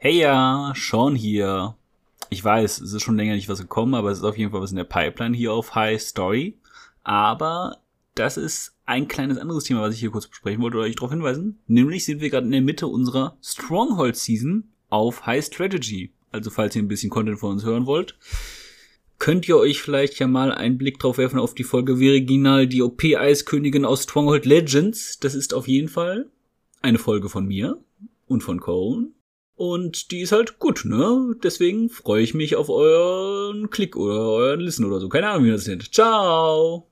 Hey ja, Sean hier. Ich weiß, es ist schon länger nicht was gekommen, aber es ist auf jeden Fall was in der Pipeline hier auf High Story. Aber das ist ein kleines anderes Thema, was ich hier kurz besprechen wollte oder euch darauf hinweisen. Nämlich sind wir gerade in der Mitte unserer Stronghold Season auf High Strategy. Also falls ihr ein bisschen Content von uns hören wollt, könnt ihr euch vielleicht ja mal einen Blick drauf werfen auf die Folge Virginal, die OP-Eiskönigin aus Stronghold Legends. Das ist auf jeden Fall eine Folge von mir und von Cone. Und die ist halt gut, ne? Deswegen freue ich mich auf euren Klick oder euren Listen oder so. Keine Ahnung, wie das nennt. Ciao!